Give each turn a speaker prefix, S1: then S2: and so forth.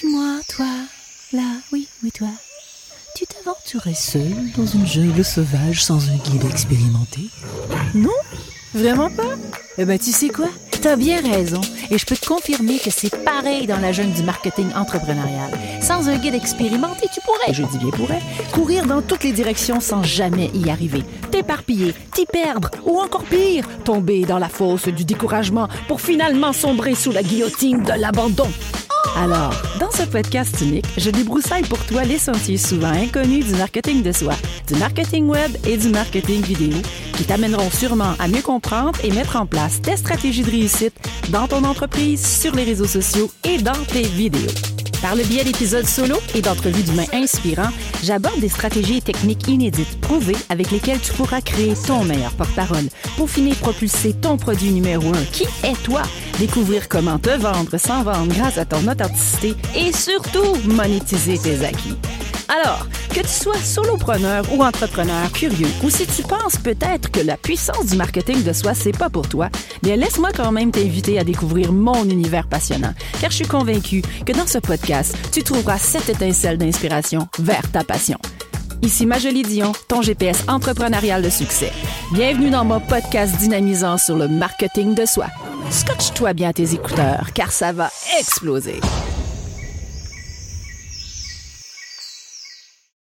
S1: Dis-moi, toi, là, oui, oui, toi, tu t'aventurais seul dans une jungle sauvage sans un guide expérimenté?
S2: Non Vraiment pas Eh ben, tu sais quoi? T'as bien raison. Et je peux te confirmer que c'est pareil dans la jungle du marketing entrepreneurial. Sans un guide expérimenté, tu pourrais, je dis bien pourrais, courir dans toutes les directions sans jamais y arriver. T'éparpiller, t'y perdre, ou encore pire, tomber dans la fosse du découragement pour finalement sombrer sous la guillotine de l'abandon. Alors, dans ce podcast unique, je débroussaille pour toi les sentiers souvent inconnus du marketing de soi, du marketing web et du marketing vidéo qui t'amèneront sûrement à mieux comprendre et mettre en place tes stratégies de réussite dans ton entreprise, sur les réseaux sociaux et dans tes vidéos. Par le biais d'épisodes solo et d'entrevues d'humains inspirants, j'aborde des stratégies et techniques inédites prouvées avec lesquelles tu pourras créer ton meilleur porte-parole, finir propulser ton produit numéro un, qui est toi, découvrir comment te vendre sans vendre grâce à ton authenticité et surtout monétiser tes acquis. Alors, que tu sois solopreneur ou entrepreneur curieux, ou si tu penses peut-être que la puissance du marketing de soi, c'est pas pour toi, bien laisse-moi quand même t'inviter à découvrir mon univers passionnant, car je suis convaincue que dans ce podcast, tu trouveras cette étincelle d'inspiration vers ta passion. Ici Majolie Dion, ton GPS entrepreneurial de succès. Bienvenue dans mon podcast dynamisant sur le marketing de soi. Scotche-toi bien tes écouteurs, car ça va exploser.